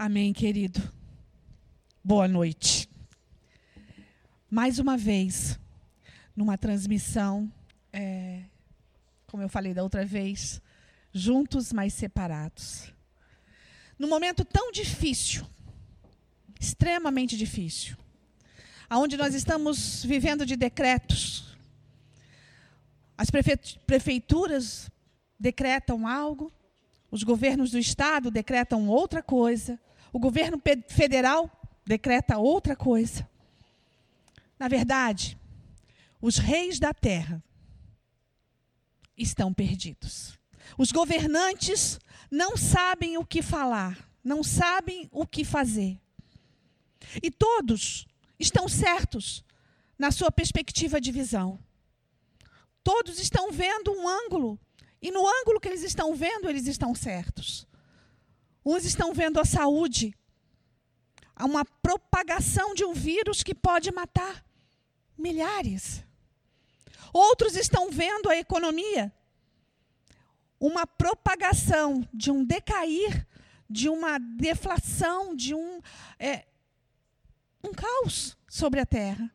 Amém, querido. Boa noite. Mais uma vez, numa transmissão, é, como eu falei da outra vez, juntos, mas separados. Num momento tão difícil, extremamente difícil, aonde nós estamos vivendo de decretos. As prefeituras decretam algo, os governos do estado decretam outra coisa, o governo federal decreta outra coisa. Na verdade, os reis da terra estão perdidos. Os governantes não sabem o que falar, não sabem o que fazer. E todos estão certos na sua perspectiva de visão. Todos estão vendo um ângulo, e no ângulo que eles estão vendo, eles estão certos. Uns estão vendo a saúde, uma propagação de um vírus que pode matar milhares. Outros estão vendo a economia, uma propagação de um decair, de uma deflação, de um, é, um caos sobre a terra.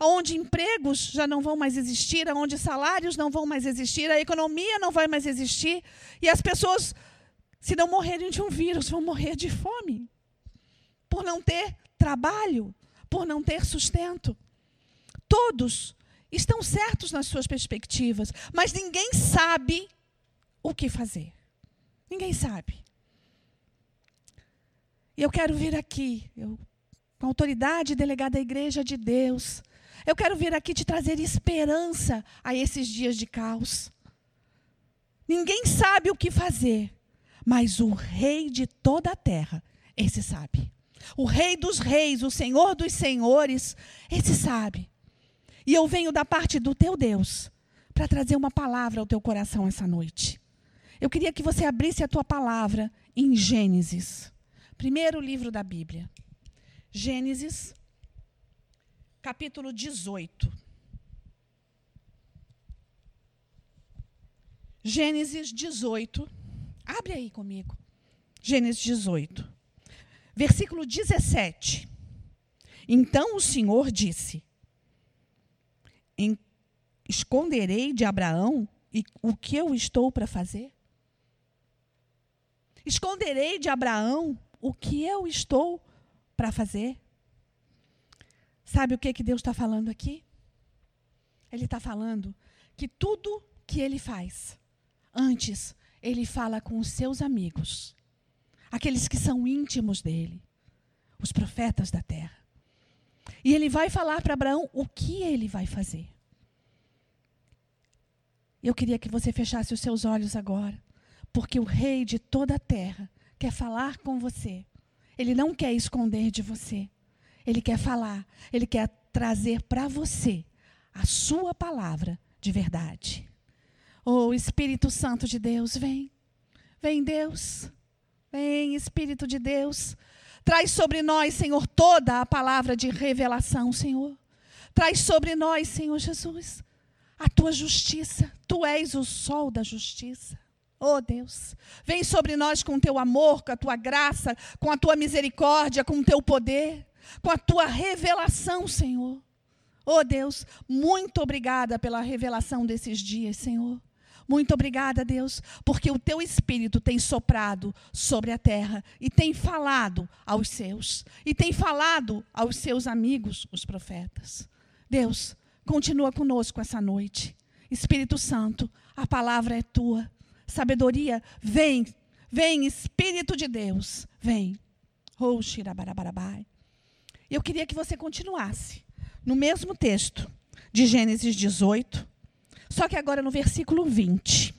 Onde empregos já não vão mais existir, onde salários não vão mais existir, a economia não vai mais existir, e as pessoas se não morrerem de um vírus, vão morrer de fome. Por não ter trabalho, por não ter sustento. Todos estão certos nas suas perspectivas, mas ninguém sabe o que fazer. Ninguém sabe. E eu quero vir aqui, eu, com autoridade delegada à igreja de Deus, eu quero vir aqui te trazer esperança a esses dias de caos. Ninguém sabe o que fazer, mas o rei de toda a terra, esse sabe. O rei dos reis, o senhor dos senhores, esse sabe. E eu venho da parte do teu Deus para trazer uma palavra ao teu coração essa noite. Eu queria que você abrisse a tua palavra em Gênesis, primeiro livro da Bíblia. Gênesis, capítulo 18. Gênesis 18 Abre aí comigo. Gênesis 18. Versículo 17. Então o Senhor disse: Esconderei de Abraão o que eu estou para fazer? Esconderei de Abraão o que eu estou para fazer? Sabe o que, que Deus está falando aqui? Ele está falando que tudo que ele faz antes ele fala com os seus amigos, aqueles que são íntimos dele, os profetas da terra. E ele vai falar para Abraão o que ele vai fazer. Eu queria que você fechasse os seus olhos agora, porque o rei de toda a terra quer falar com você. Ele não quer esconder de você. Ele quer falar, ele quer trazer para você a sua palavra de verdade. Oh, Espírito Santo de Deus, vem. Vem, Deus. Vem, Espírito de Deus. Traz sobre nós, Senhor, toda a palavra de revelação, Senhor. Traz sobre nós, Senhor Jesus, a tua justiça. Tu és o sol da justiça. Oh Deus, vem sobre nós com o teu amor, com a tua graça, com a tua misericórdia, com o teu poder, com a tua revelação, Senhor. Oh Deus, muito obrigada pela revelação desses dias, Senhor. Muito obrigada, Deus, porque o teu espírito tem soprado sobre a terra e tem falado aos seus, e tem falado aos seus amigos, os profetas. Deus, continua conosco essa noite. Espírito Santo, a palavra é tua. Sabedoria, vem, vem, Espírito de Deus, vem. Oh, Eu queria que você continuasse no mesmo texto de Gênesis 18, só que agora no versículo 20.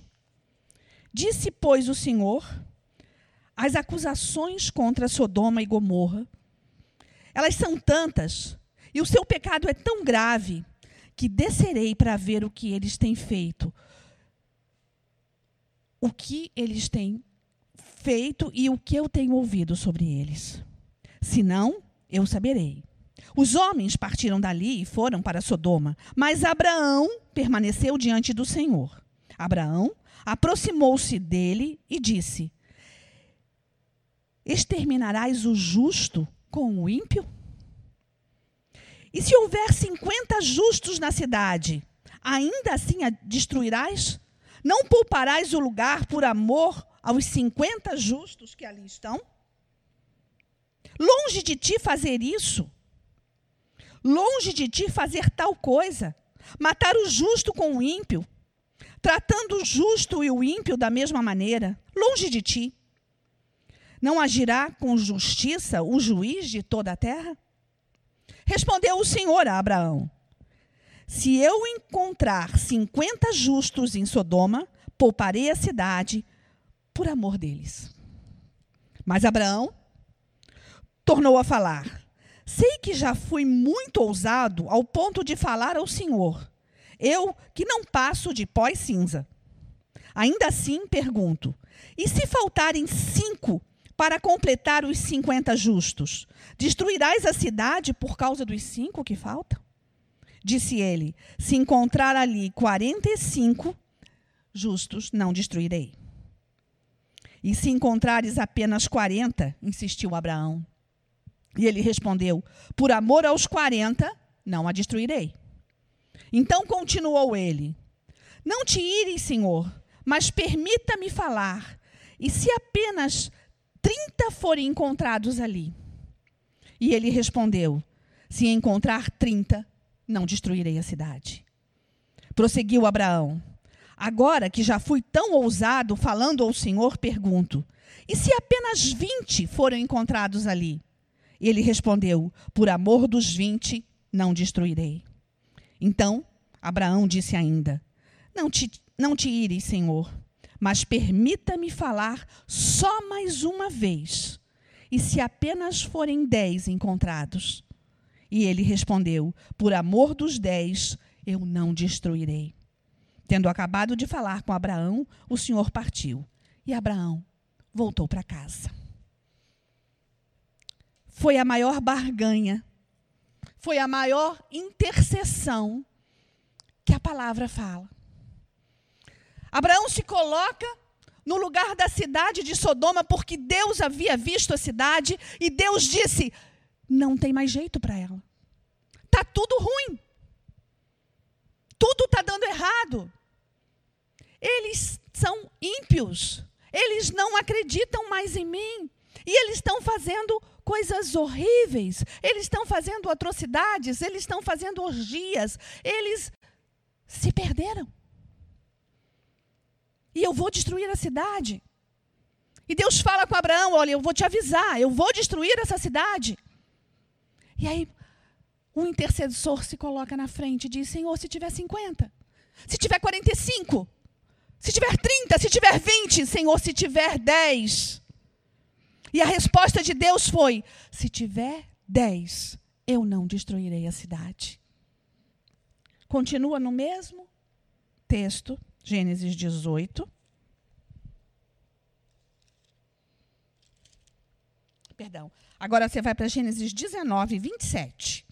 Disse, pois, o Senhor, as acusações contra Sodoma e Gomorra, elas são tantas, e o seu pecado é tão grave, que descerei para ver o que eles têm feito. O que eles têm feito e o que eu tenho ouvido sobre eles. Se não, eu saberei. Os homens partiram dali e foram para Sodoma, mas Abraão permaneceu diante do Senhor. Abraão aproximou-se dele e disse: exterminarás o justo com o ímpio? E se houver cinquenta justos na cidade, ainda assim a destruirás? Não pouparás o lugar por amor aos cinquenta justos que ali estão? Longe de ti fazer isso. Longe de ti fazer tal coisa. Matar o justo com o ímpio. Tratando o justo e o ímpio da mesma maneira. Longe de ti. Não agirá com justiça o juiz de toda a terra? Respondeu o Senhor a Abraão: Se eu encontrar cinquenta justos em Sodoma, pouparei a cidade por amor deles. Mas Abraão tornou a falar: Sei que já fui muito ousado ao ponto de falar ao Senhor, eu que não passo de pó e cinza. Ainda assim pergunto: e se faltarem cinco para completar os cinquenta justos? Destruirás a cidade por causa dos cinco que faltam? Disse ele: Se encontrar ali quarenta e cinco justos, não destruirei. E se encontrares apenas quarenta, insistiu Abraão. E ele respondeu: Por amor aos quarenta, não a destruirei. Então continuou ele: Não te ires, Senhor, mas permita-me falar. E se apenas trinta forem encontrados ali? E ele respondeu: Se encontrar trinta, não destruirei a cidade. Prosseguiu Abraão: Agora que já fui tão ousado falando ao Senhor, pergunto: E se apenas vinte foram encontrados ali? E ele respondeu: Por amor dos vinte, não destruirei. Então Abraão disse ainda: Não te, não te ires, Senhor, mas permita-me falar só mais uma vez. E se apenas forem dez encontrados? E ele respondeu: Por amor dos dez, eu não destruirei. Tendo acabado de falar com Abraão, o Senhor partiu. E Abraão voltou para casa foi a maior barganha, foi a maior intercessão que a palavra fala. Abraão se coloca no lugar da cidade de Sodoma porque Deus havia visto a cidade e Deus disse: não tem mais jeito para ela. Tá tudo ruim. Tudo está dando errado. Eles são ímpios. Eles não acreditam mais em mim. E eles estão fazendo coisas horríveis, eles estão fazendo atrocidades, eles estão fazendo orgias, eles se perderam. E eu vou destruir a cidade. E Deus fala com Abraão: Olha, eu vou te avisar, eu vou destruir essa cidade. E aí, o intercessor se coloca na frente e diz: Senhor, se tiver 50, se tiver 45, se tiver 30, se tiver 20, Senhor, se tiver 10. E a resposta de Deus foi: se tiver dez, eu não destruirei a cidade. Continua no mesmo texto, Gênesis 18. Perdão. Agora você vai para Gênesis 19, 27.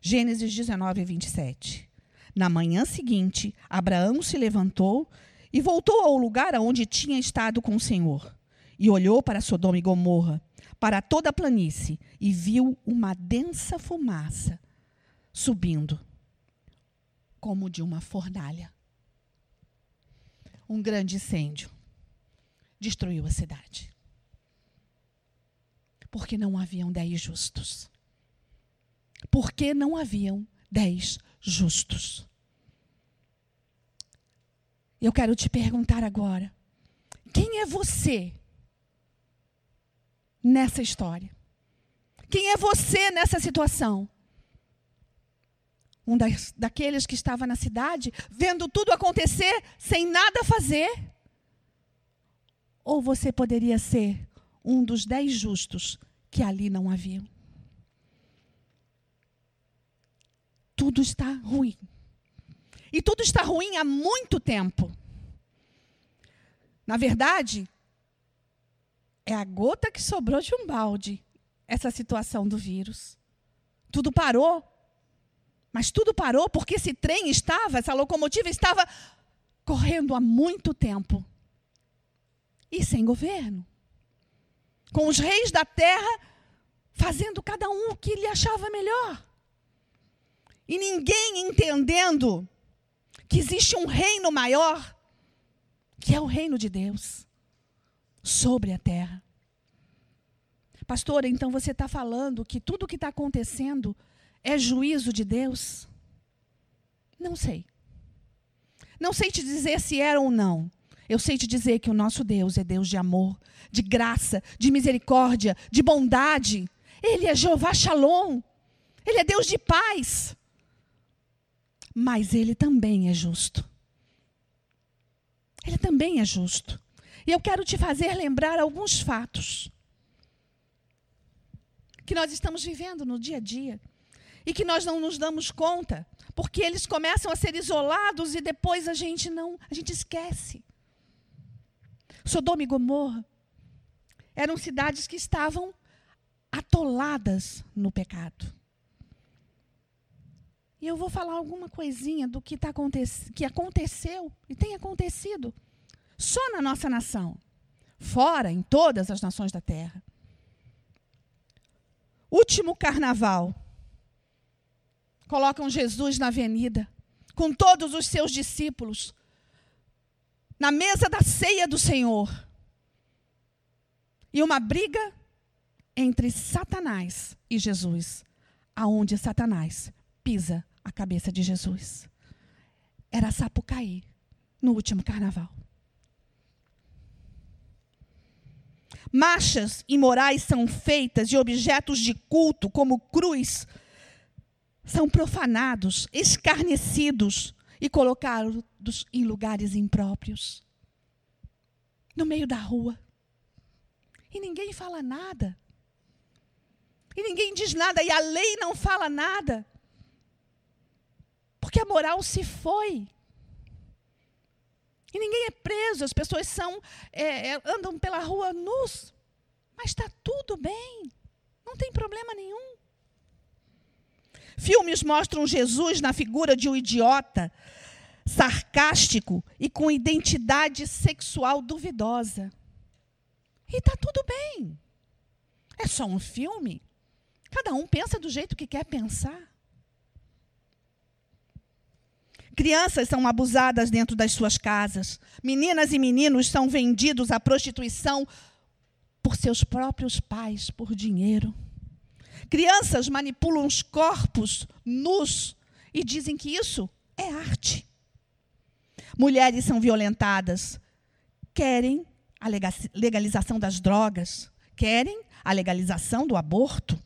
Gênesis 19, 27. Na manhã seguinte, Abraão se levantou e voltou ao lugar onde tinha estado com o Senhor e olhou para Sodoma e Gomorra, para toda a planície, e viu uma densa fumaça subindo, como de uma fornalha. Um grande incêndio destruiu a cidade. Porque não haviam dez justos. Porque não haviam dez justos. Eu quero te perguntar agora: quem é você nessa história? Quem é você nessa situação? Um das, daqueles que estava na cidade, vendo tudo acontecer sem nada fazer? Ou você poderia ser um dos dez justos que ali não haviam? Tudo está ruim. E tudo está ruim há muito tempo. Na verdade, é a gota que sobrou de um balde, essa situação do vírus. Tudo parou. Mas tudo parou porque esse trem estava, essa locomotiva estava correndo há muito tempo. E sem governo. com os reis da terra, fazendo cada um o que lhe achava melhor. E ninguém entendendo que existe um reino maior, que é o reino de Deus, sobre a terra. Pastora, então você está falando que tudo o que está acontecendo é juízo de Deus? Não sei. Não sei te dizer se era ou não. Eu sei te dizer que o nosso Deus é Deus de amor, de graça, de misericórdia, de bondade. Ele é Jeová Shalom. Ele é Deus de paz. Mas ele também é justo. Ele também é justo. E eu quero te fazer lembrar alguns fatos que nós estamos vivendo no dia a dia e que nós não nos damos conta, porque eles começam a ser isolados e depois a gente não, a gente esquece. Sodoma e Gomorra eram cidades que estavam atoladas no pecado. E eu vou falar alguma coisinha do que, tá que aconteceu e tem acontecido só na nossa nação, fora em todas as nações da terra. Último carnaval. Colocam Jesus na avenida, com todos os seus discípulos, na mesa da ceia do Senhor. E uma briga entre Satanás e Jesus, aonde Satanás pisa a cabeça de Jesus. Era Sapucaí, no último carnaval. Marchas imorais são feitas e objetos de culto, como cruz, são profanados, escarnecidos e colocados em lugares impróprios no meio da rua. E ninguém fala nada. E ninguém diz nada, e a lei não fala nada. Porque a moral se foi. E ninguém é preso, as pessoas são, é, é, andam pela rua nus. Mas está tudo bem, não tem problema nenhum. Filmes mostram Jesus na figura de um idiota, sarcástico e com identidade sexual duvidosa. E está tudo bem. É só um filme. Cada um pensa do jeito que quer pensar. Crianças são abusadas dentro das suas casas. Meninas e meninos são vendidos à prostituição por seus próprios pais, por dinheiro. Crianças manipulam os corpos nus e dizem que isso é arte. Mulheres são violentadas, querem a legalização das drogas, querem a legalização do aborto.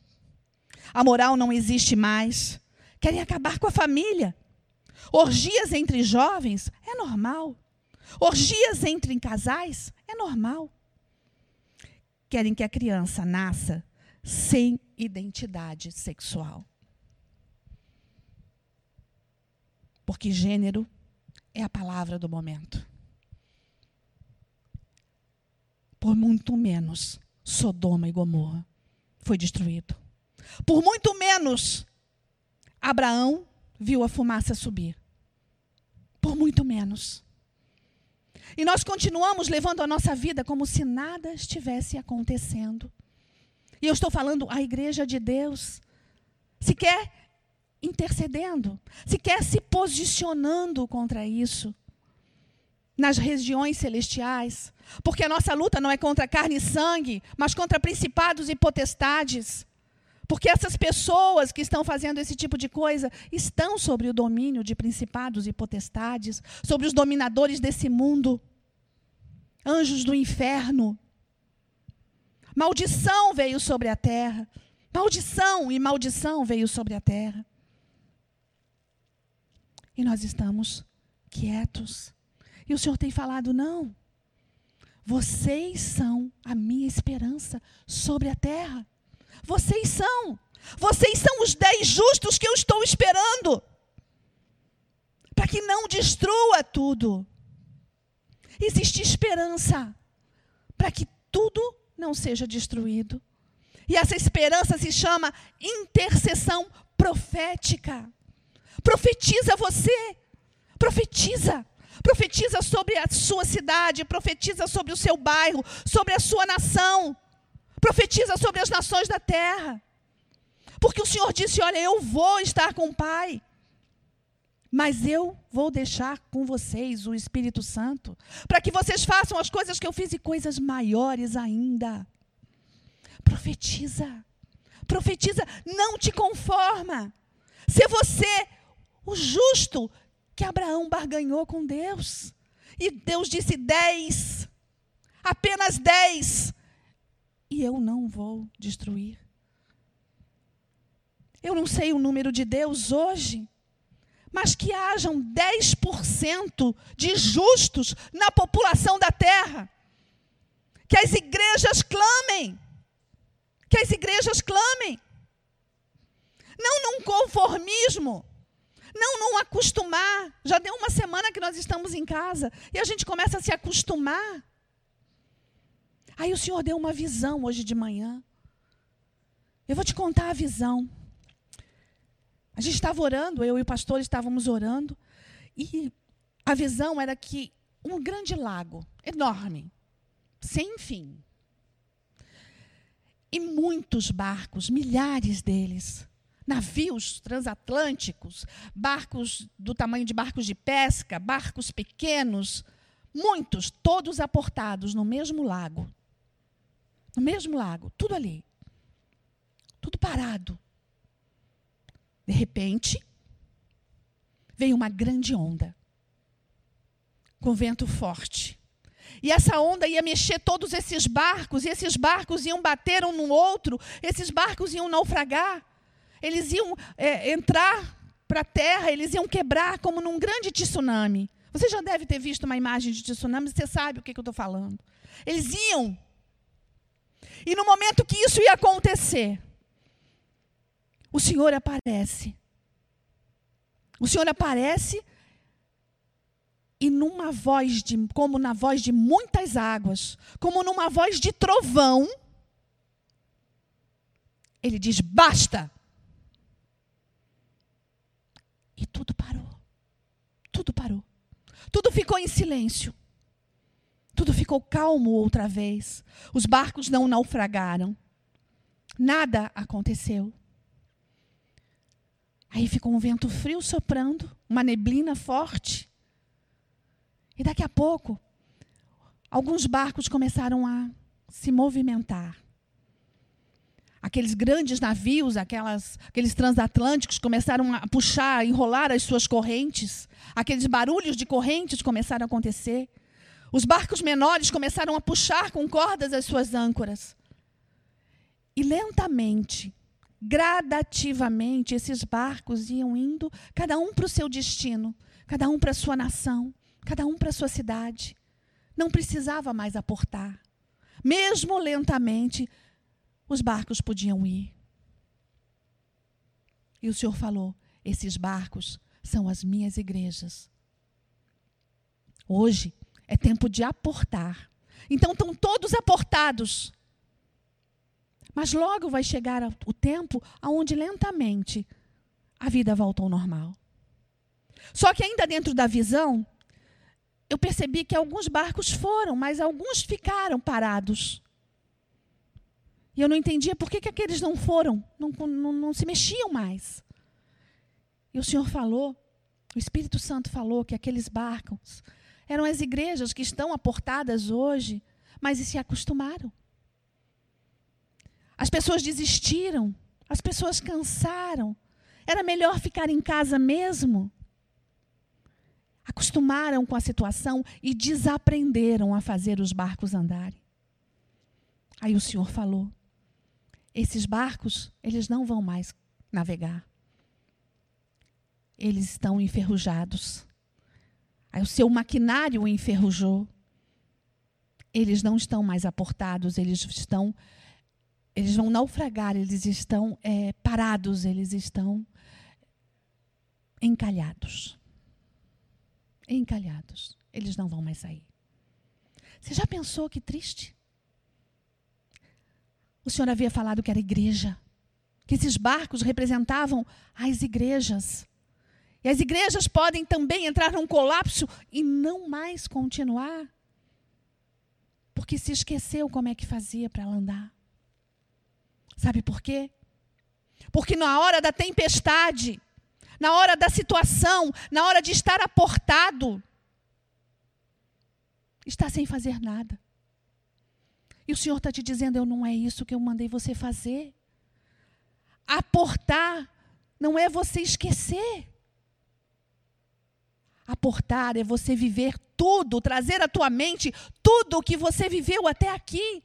A moral não existe mais, querem acabar com a família, Orgias entre jovens é normal. Orgias entre casais é normal. Querem que a criança nasça sem identidade sexual. Porque gênero é a palavra do momento. Por muito menos, Sodoma e Gomorra foi destruído. Por muito menos, Abraão viu a fumaça subir. Por muito menos. E nós continuamos levando a nossa vida como se nada estivesse acontecendo. E eu estou falando a igreja de Deus, sequer intercedendo, sequer se posicionando contra isso. Nas regiões celestiais, porque a nossa luta não é contra carne e sangue, mas contra principados e potestades. Porque essas pessoas que estão fazendo esse tipo de coisa estão sobre o domínio de principados e potestades, sobre os dominadores desse mundo, anjos do inferno. Maldição veio sobre a terra. Maldição e maldição veio sobre a terra. E nós estamos quietos. E o Senhor tem falado: não, vocês são a minha esperança sobre a terra. Vocês são. Vocês são os dez justos que eu estou esperando. Para que não destrua tudo. Existe esperança para que tudo não seja destruído. E essa esperança se chama intercessão profética. Profetiza você. Profetiza. Profetiza sobre a sua cidade, profetiza sobre o seu bairro, sobre a sua nação. Profetiza sobre as nações da terra. Porque o Senhor disse: Olha, eu vou estar com o Pai. Mas eu vou deixar com vocês o Espírito Santo, para que vocês façam as coisas que eu fiz e coisas maiores ainda. Profetiza. Profetiza, não te conforma. Se você o justo que Abraão barganhou com Deus. E Deus disse: dez, apenas dez, e eu não vou destruir. Eu não sei o número de Deus hoje, mas que hajam 10% de justos na população da terra. Que as igrejas clamem. Que as igrejas clamem. Não num conformismo. Não num acostumar. Já deu uma semana que nós estamos em casa e a gente começa a se acostumar. Aí o Senhor deu uma visão hoje de manhã. Eu vou te contar a visão. A gente estava orando, eu e o pastor estávamos orando, e a visão era que um grande lago, enorme, sem fim. E muitos barcos, milhares deles, navios transatlânticos, barcos do tamanho de barcos de pesca, barcos pequenos, muitos, todos aportados no mesmo lago. No mesmo lago, tudo ali. Tudo parado. De repente, veio uma grande onda, com vento forte. E essa onda ia mexer todos esses barcos, e esses barcos iam bater um no outro, esses barcos iam naufragar, eles iam é, entrar para a terra, eles iam quebrar como num grande tsunami. Você já deve ter visto uma imagem de tsunami, você sabe o que, que eu estou falando. Eles iam. E no momento que isso ia acontecer, o Senhor aparece. O Senhor aparece e numa voz de, como na voz de muitas águas, como numa voz de trovão, ele diz: basta. E tudo parou. Tudo parou. Tudo ficou em silêncio. Tudo ficou calmo outra vez. Os barcos não naufragaram. Nada aconteceu. Aí ficou um vento frio soprando, uma neblina forte. E daqui a pouco, alguns barcos começaram a se movimentar. Aqueles grandes navios, aquelas, aqueles transatlânticos começaram a puxar, enrolar as suas correntes. Aqueles barulhos de correntes começaram a acontecer. Os barcos menores começaram a puxar com cordas as suas âncoras. E lentamente, gradativamente esses barcos iam indo, cada um para o seu destino, cada um para a sua nação, cada um para a sua cidade. Não precisava mais aportar. Mesmo lentamente, os barcos podiam ir. E o Senhor falou: esses barcos são as minhas igrejas. Hoje é tempo de aportar. Então estão todos aportados. Mas logo vai chegar o tempo onde lentamente a vida volta ao normal. Só que ainda dentro da visão, eu percebi que alguns barcos foram, mas alguns ficaram parados. E eu não entendia por que, que aqueles não foram, não, não, não se mexiam mais. E o Senhor falou, o Espírito Santo falou que aqueles barcos eram as igrejas que estão aportadas hoje, mas se acostumaram. As pessoas desistiram, as pessoas cansaram. Era melhor ficar em casa mesmo. Acostumaram com a situação e desaprenderam a fazer os barcos andarem. Aí o Senhor falou: esses barcos, eles não vão mais navegar. Eles estão enferrujados. Aí o seu maquinário enferrujou. Eles não estão mais aportados, eles estão eles vão naufragar, eles estão é, parados, eles estão encalhados. Encalhados. Eles não vão mais sair. Você já pensou que triste? O Senhor havia falado que era igreja, que esses barcos representavam as igrejas. As igrejas podem também entrar num colapso e não mais continuar, porque se esqueceu como é que fazia para andar. Sabe por quê? Porque na hora da tempestade, na hora da situação, na hora de estar aportado, está sem fazer nada. E o Senhor está te dizendo: eu não é isso que eu mandei você fazer. Aportar não é você esquecer. Aportar é você viver tudo, trazer à tua mente tudo o que você viveu até aqui.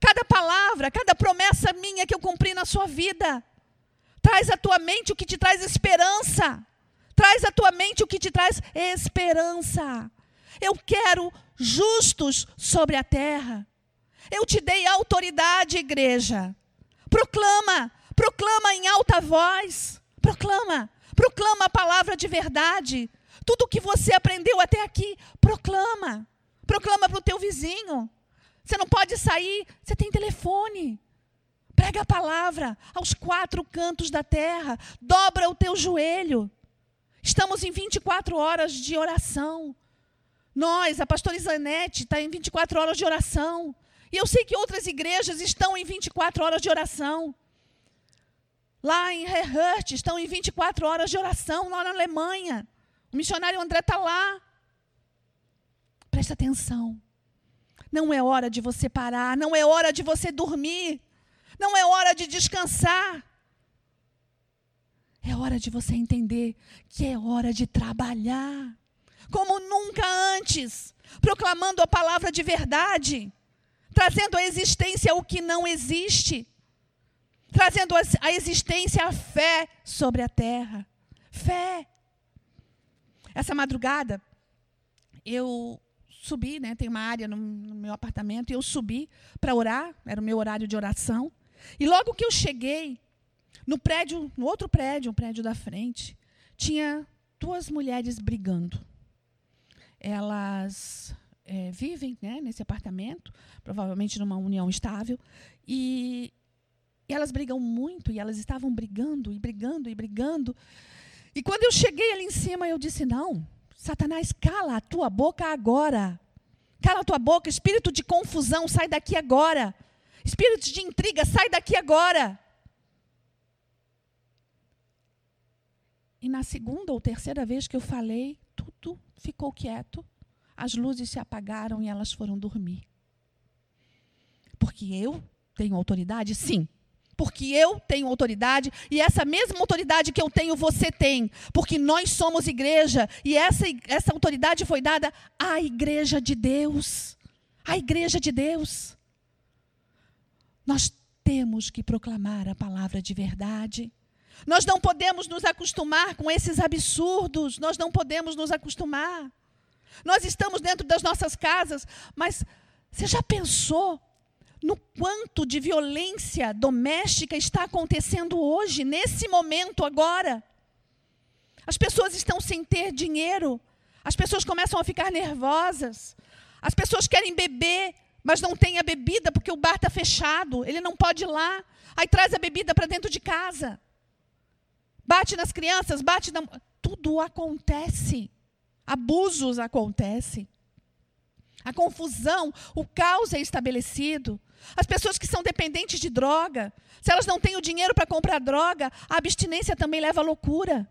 Cada palavra, cada promessa minha que eu cumpri na sua vida. Traz à tua mente o que te traz esperança. Traz à tua mente o que te traz esperança. Eu quero justos sobre a terra. Eu te dei autoridade, igreja. Proclama, proclama em alta voz. Proclama, proclama a palavra de verdade. Tudo o que você aprendeu até aqui, proclama. Proclama para o teu vizinho. Você não pode sair, você tem telefone. Prega a palavra aos quatro cantos da terra. Dobra o teu joelho. Estamos em 24 horas de oração. Nós, a pastora Isanete, está em 24 horas de oração. E eu sei que outras igrejas estão em 24 horas de oração. Lá em Rehurt estão em 24 horas de oração, lá na Alemanha. O missionário André está lá. Presta atenção. Não é hora de você parar, não é hora de você dormir. Não é hora de descansar. É hora de você entender que é hora de trabalhar. Como nunca antes, proclamando a palavra de verdade, trazendo à existência o que não existe, trazendo à existência a fé sobre a terra. Fé. Essa madrugada, eu subi, né, tem uma área no, no meu apartamento, e eu subi para orar, era o meu horário de oração. E logo que eu cheguei, no prédio, no outro prédio, um prédio da frente, tinha duas mulheres brigando. Elas é, vivem né, nesse apartamento, provavelmente numa união estável, e, e elas brigam muito, e elas estavam brigando, e brigando, e brigando. E quando eu cheguei ali em cima, eu disse: Não, Satanás, cala a tua boca agora. Cala a tua boca, espírito de confusão, sai daqui agora. Espírito de intriga, sai daqui agora. E na segunda ou terceira vez que eu falei, tudo ficou quieto, as luzes se apagaram e elas foram dormir. Porque eu tenho autoridade? Sim. Porque eu tenho autoridade e essa mesma autoridade que eu tenho, você tem. Porque nós somos igreja e essa, essa autoridade foi dada à igreja de Deus. À igreja de Deus. Nós temos que proclamar a palavra de verdade. Nós não podemos nos acostumar com esses absurdos, nós não podemos nos acostumar. Nós estamos dentro das nossas casas, mas você já pensou no quanto de violência doméstica está acontecendo hoje, nesse momento agora? As pessoas estão sem ter dinheiro, as pessoas começam a ficar nervosas, as pessoas querem beber, mas não tem a bebida porque o bar está fechado, ele não pode ir lá. Aí traz a bebida para dentro de casa. Bate nas crianças, bate na. Tudo acontece. Abusos acontecem. A confusão, o caos é estabelecido. As pessoas que são dependentes de droga, se elas não têm o dinheiro para comprar droga, a abstinência também leva à loucura.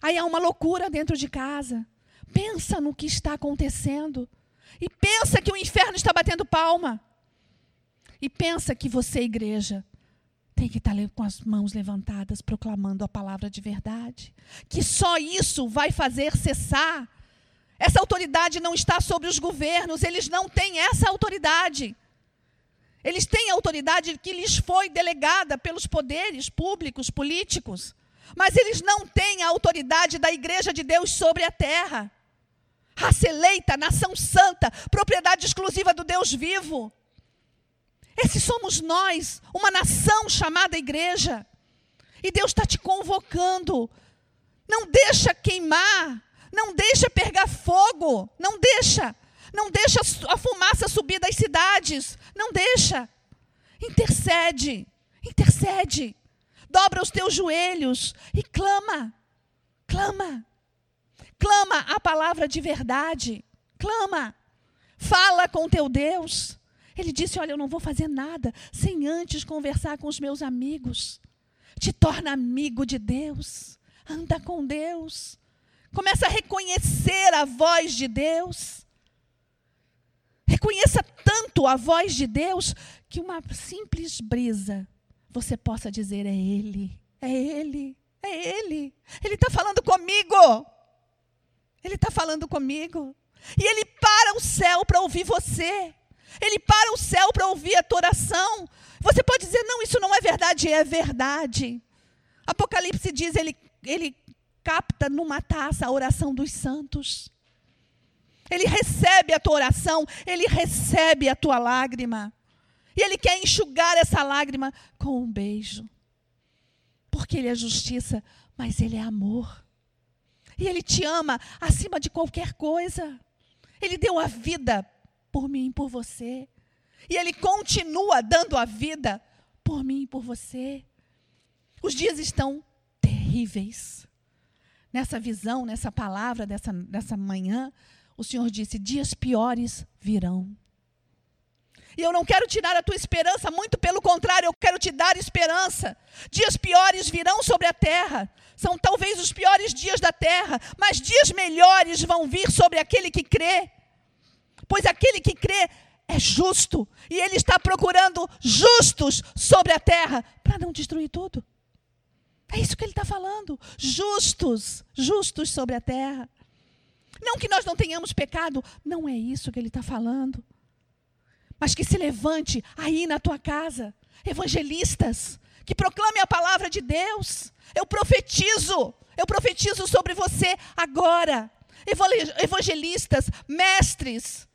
Aí há uma loucura dentro de casa. Pensa no que está acontecendo. E pensa que o inferno está batendo palma. E pensa que você, igreja, tem que estar com as mãos levantadas, proclamando a palavra de verdade. Que só isso vai fazer cessar. Essa autoridade não está sobre os governos, eles não têm essa autoridade. Eles têm a autoridade que lhes foi delegada pelos poderes públicos, políticos. Mas eles não têm a autoridade da igreja de Deus sobre a terra raça eleita, nação santa, propriedade exclusiva do Deus vivo. Esses somos nós, uma nação chamada igreja. E Deus está te convocando. Não deixa queimar, não deixa pegar fogo, não deixa. Não deixa a fumaça subir das cidades, não deixa. Intercede, intercede. Dobra os teus joelhos e clama, clama. Clama a palavra de verdade. Clama. Fala com teu Deus. Ele disse: Olha, eu não vou fazer nada sem antes conversar com os meus amigos. Te torna amigo de Deus. Anda com Deus. Começa a reconhecer a voz de Deus. Reconheça tanto a voz de Deus que uma simples brisa você possa dizer: É Ele, é Ele, é Ele. Ele está falando comigo. Ele está falando comigo. E Ele para o céu para ouvir você. Ele para o céu para ouvir a tua oração. Você pode dizer: Não, isso não é verdade. É verdade. Apocalipse diz: Ele, ele capta numa taça a oração dos santos. Ele recebe a tua oração, ele recebe a tua lágrima. E ele quer enxugar essa lágrima com um beijo. Porque ele é justiça, mas ele é amor. E ele te ama acima de qualquer coisa. Ele deu a vida por mim e por você. E ele continua dando a vida por mim e por você. Os dias estão terríveis. Nessa visão, nessa palavra dessa, dessa manhã, o Senhor disse: dias piores virão. E eu não quero tirar a tua esperança, muito pelo contrário, eu quero te dar esperança. Dias piores virão sobre a terra. São talvez os piores dias da terra, mas dias melhores vão vir sobre aquele que crê. Pois aquele que crê é justo, e ele está procurando justos sobre a terra para não destruir tudo. É isso que ele está falando. Justos, justos sobre a terra. Não que nós não tenhamos pecado, não é isso que ele está falando. Mas que se levante aí na tua casa, evangelistas, que proclame a palavra de Deus. Eu profetizo, eu profetizo sobre você agora. Evangelistas, mestres,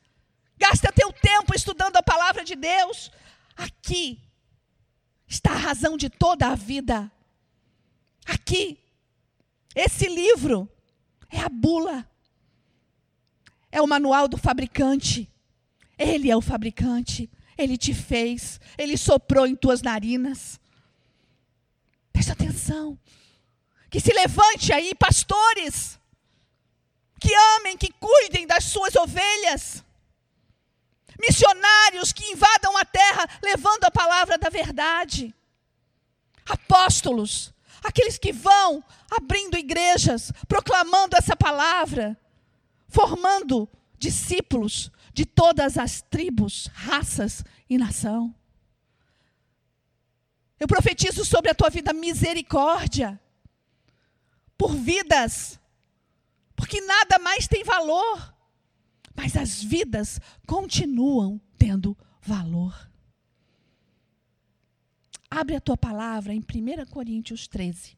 gasta teu tempo estudando a palavra de Deus. Aqui está a razão de toda a vida. Aqui, esse livro é a bula é o manual do fabricante. Ele é o fabricante. Ele te fez. Ele soprou em tuas narinas. Preste atenção. Que se levante aí, pastores. Que amem, que cuidem das suas ovelhas. Missionários que invadam a terra levando a palavra da verdade. Apóstolos, aqueles que vão abrindo igrejas, proclamando essa palavra formando discípulos de todas as tribos, raças e nação. Eu profetizo sobre a tua vida misericórdia por vidas, porque nada mais tem valor, mas as vidas continuam tendo valor. Abre a tua palavra em 1 Coríntios 13.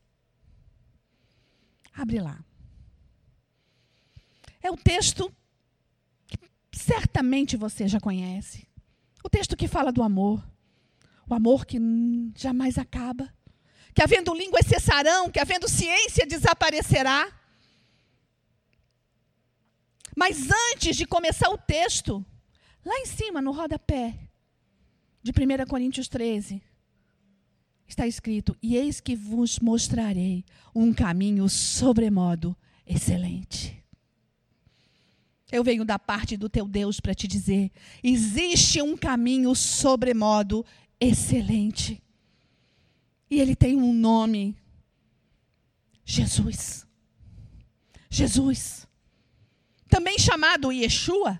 Abre lá. É o texto que certamente você já conhece. O texto que fala do amor. O amor que jamais acaba. Que havendo línguas cessarão, que havendo ciência desaparecerá. Mas antes de começar o texto, lá em cima, no rodapé de 1 Coríntios 13, está escrito: E eis que vos mostrarei um caminho sobremodo excelente. Eu venho da parte do teu Deus para te dizer: existe um caminho sobremodo excelente. E ele tem um nome: Jesus. Jesus. Também chamado Yeshua,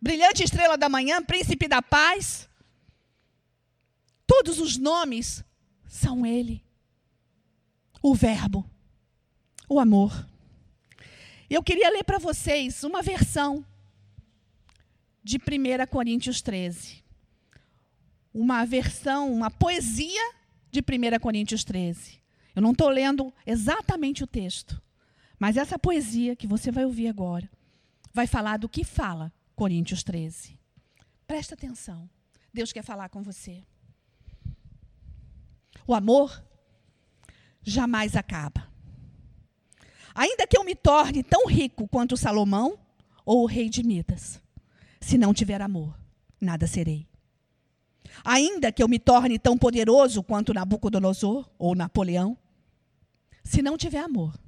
brilhante estrela da manhã, príncipe da paz. Todos os nomes são ele. O Verbo, o amor. Eu queria ler para vocês uma versão de 1 Coríntios 13. Uma versão, uma poesia de 1 Coríntios 13. Eu não estou lendo exatamente o texto, mas essa poesia que você vai ouvir agora vai falar do que fala Coríntios 13. Presta atenção. Deus quer falar com você. O amor jamais acaba. Ainda que eu me torne tão rico quanto Salomão ou o rei de Midas, se não tiver amor, nada serei. Ainda que eu me torne tão poderoso quanto Nabucodonosor ou Napoleão, se não tiver amor,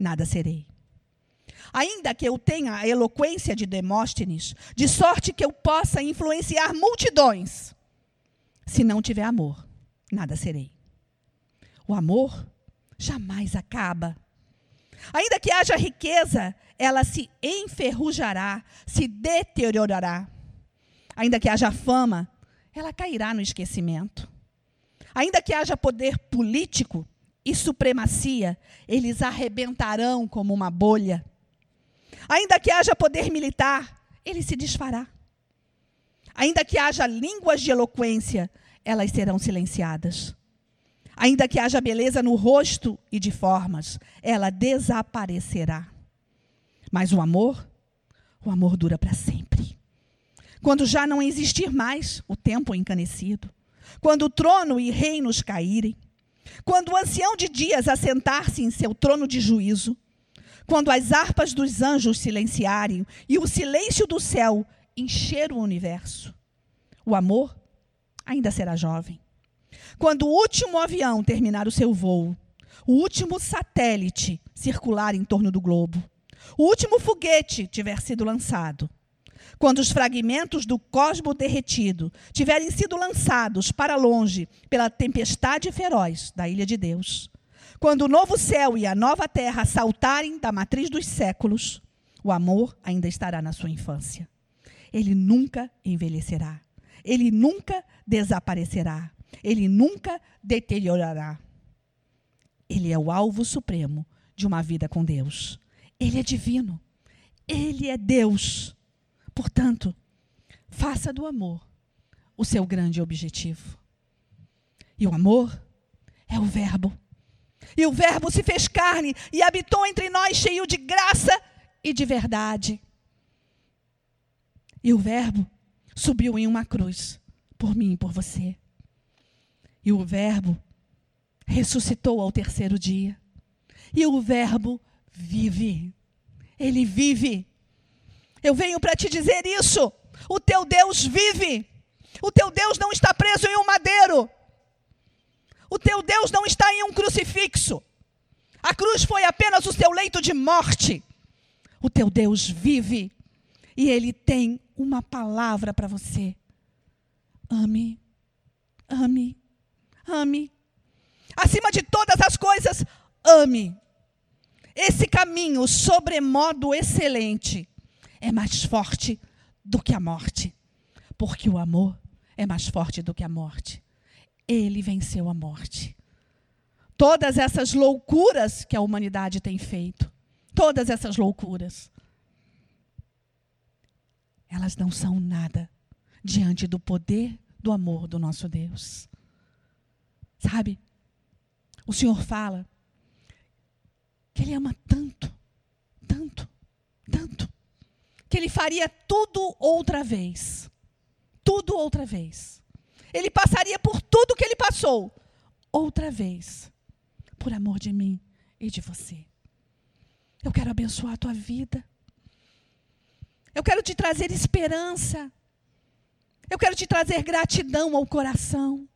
nada serei. Ainda que eu tenha a eloquência de Demóstenes, de sorte que eu possa influenciar multidões, se não tiver amor, nada serei. O amor jamais acaba. Ainda que haja riqueza, ela se enferrujará, se deteriorará. Ainda que haja fama, ela cairá no esquecimento. Ainda que haja poder político e supremacia, eles arrebentarão como uma bolha. Ainda que haja poder militar, ele se desfará. Ainda que haja línguas de eloquência, elas serão silenciadas. Ainda que haja beleza no rosto e de formas, ela desaparecerá. Mas o amor, o amor dura para sempre. Quando já não existir mais o tempo encanecido, quando o trono e reinos caírem, quando o ancião de dias assentar-se em seu trono de juízo, quando as harpas dos anjos silenciarem e o silêncio do céu encher o universo, o amor ainda será jovem. Quando o último avião terminar o seu voo, o último satélite circular em torno do globo, o último foguete tiver sido lançado, quando os fragmentos do cosmo derretido tiverem sido lançados para longe pela tempestade feroz da ilha de Deus, quando o novo céu e a nova terra saltarem da matriz dos séculos, o amor ainda estará na sua infância. Ele nunca envelhecerá. Ele nunca desaparecerá. Ele nunca deteriorará. Ele é o alvo supremo de uma vida com Deus. Ele é divino. Ele é Deus. Portanto, faça do amor o seu grande objetivo. E o amor é o Verbo. E o Verbo se fez carne e habitou entre nós, cheio de graça e de verdade. E o Verbo subiu em uma cruz por mim e por você. E o Verbo ressuscitou ao terceiro dia. E o Verbo vive. Ele vive. Eu venho para te dizer isso. O teu Deus vive. O teu Deus não está preso em um madeiro. O teu Deus não está em um crucifixo. A cruz foi apenas o seu leito de morte. O teu Deus vive. E ele tem uma palavra para você. Ame. Ame ame. Acima de todas as coisas, ame. Esse caminho, sobremodo excelente, é mais forte do que a morte. Porque o amor é mais forte do que a morte. Ele venceu a morte. Todas essas loucuras que a humanidade tem feito, todas essas loucuras, elas não são nada diante do poder do amor do nosso Deus. Sabe? O Senhor fala que Ele ama tanto, tanto, tanto, que Ele faria tudo outra vez. Tudo outra vez. Ele passaria por tudo que Ele passou outra vez, por amor de mim e de você. Eu quero abençoar a tua vida. Eu quero te trazer esperança. Eu quero te trazer gratidão ao coração.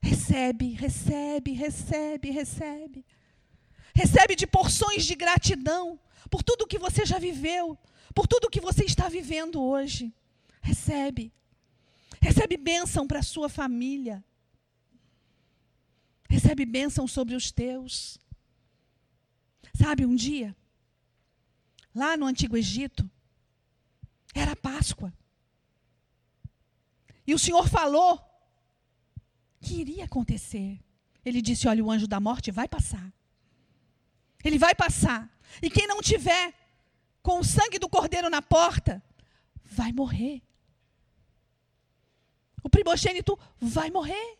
Recebe, recebe, recebe, recebe. Recebe de porções de gratidão por tudo que você já viveu, por tudo que você está vivendo hoje. Recebe. Recebe bênção para a sua família. Recebe bênção sobre os teus. Sabe, um dia, lá no Antigo Egito, era Páscoa. E o Senhor falou que iria acontecer. Ele disse: Olha, o anjo da morte vai passar. Ele vai passar. E quem não tiver com o sangue do cordeiro na porta, vai morrer. O primogênito vai morrer.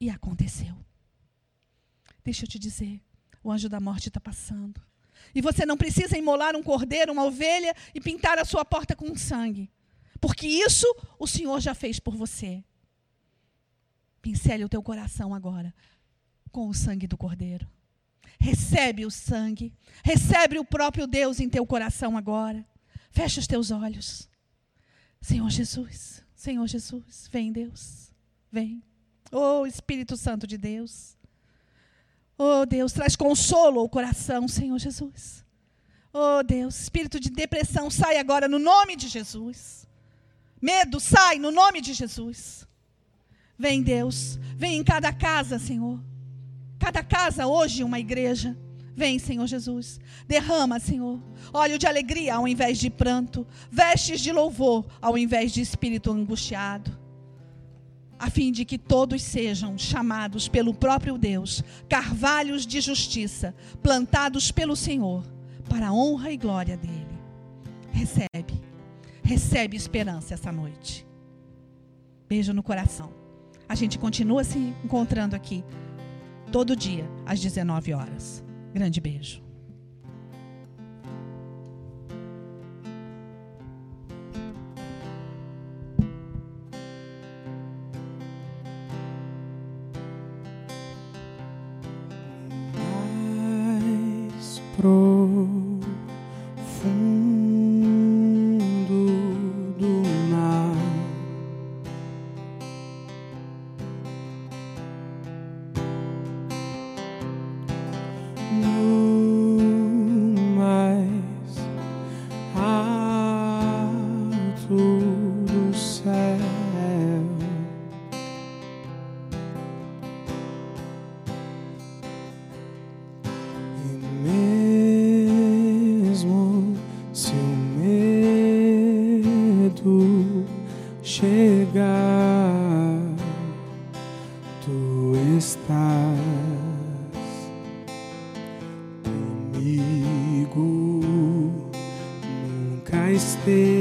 E aconteceu. Deixa eu te dizer: o anjo da morte está passando. E você não precisa imolar um cordeiro, uma ovelha e pintar a sua porta com sangue. Porque isso o Senhor já fez por você. Pincele o teu coração agora com o sangue do Cordeiro. Recebe o sangue. Recebe o próprio Deus em teu coração agora. Fecha os teus olhos. Senhor Jesus, Senhor Jesus, vem Deus, vem. Oh Espírito Santo de Deus. Oh Deus, traz consolo ao coração, Senhor Jesus. Oh Deus, espírito de depressão, sai agora no nome de Jesus. Medo, sai no nome de Jesus. Vem, Deus, vem em cada casa, Senhor. Cada casa hoje uma igreja. Vem, Senhor Jesus. Derrama, Senhor, óleo de alegria ao invés de pranto, vestes de louvor ao invés de espírito angustiado a fim de que todos sejam chamados pelo próprio Deus, carvalhos de justiça, plantados pelo Senhor, para a honra e glória dele. Recebe, recebe esperança essa noite. Beijo no coração. A gente continua se encontrando aqui todo dia às 19 horas. Grande beijo. chegar, tu estás comigo, nunca esteve.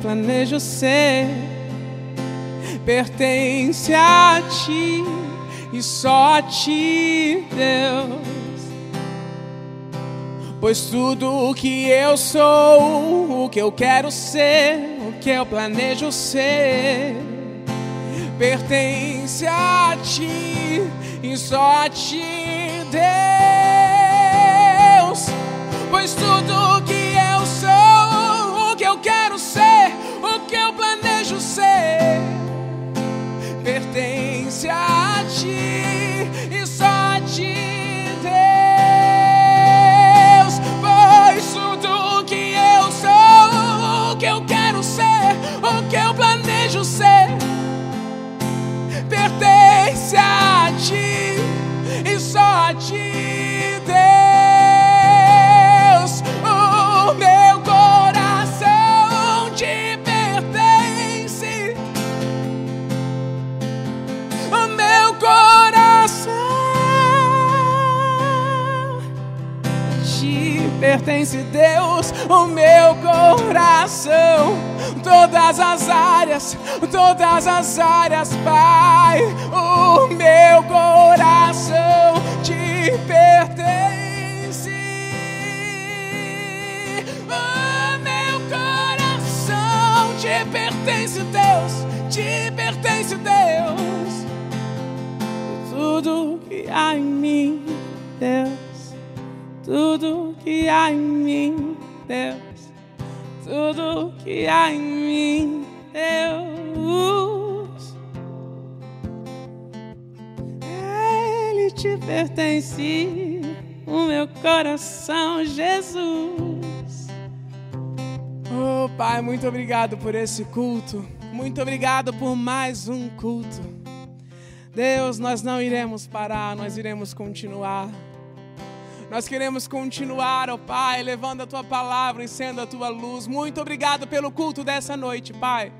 Planejo ser pertence a ti e só a ti, Deus. Pois tudo o que eu sou, o que eu quero ser, o que eu planejo ser, pertence a ti e só a ti, Deus. Pois tudo o que que eu planejo ser pertence a ti e só a ti, Deus. Pois tudo que eu sou, o que eu quero ser, o que eu planejo ser, pertence a ti e só a ti. Deus, o meu coração. Todas as áreas, todas as áreas, Pai, o meu coração te pertence. Te pertence, Deus, te pertence, Deus. Tudo que há em mim, Deus tudo que há em mim, Deus, tudo que há em mim, Deus, Ele te pertence, o meu coração, Jesus. Oh, Pai, muito obrigado por esse culto. Muito obrigado por mais um culto. Deus, nós não iremos parar, nós iremos continuar. Nós queremos continuar, ó oh Pai, levando a tua palavra e sendo a tua luz. Muito obrigado pelo culto dessa noite, Pai.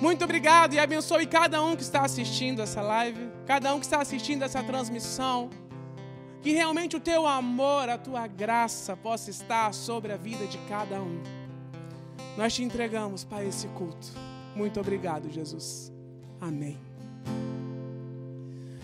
Muito obrigado e abençoe cada um que está assistindo essa live, cada um que está assistindo essa transmissão. Que realmente o teu amor, a tua graça possa estar sobre a vida de cada um. Nós te entregamos, Pai, esse culto. Muito obrigado, Jesus. Amém.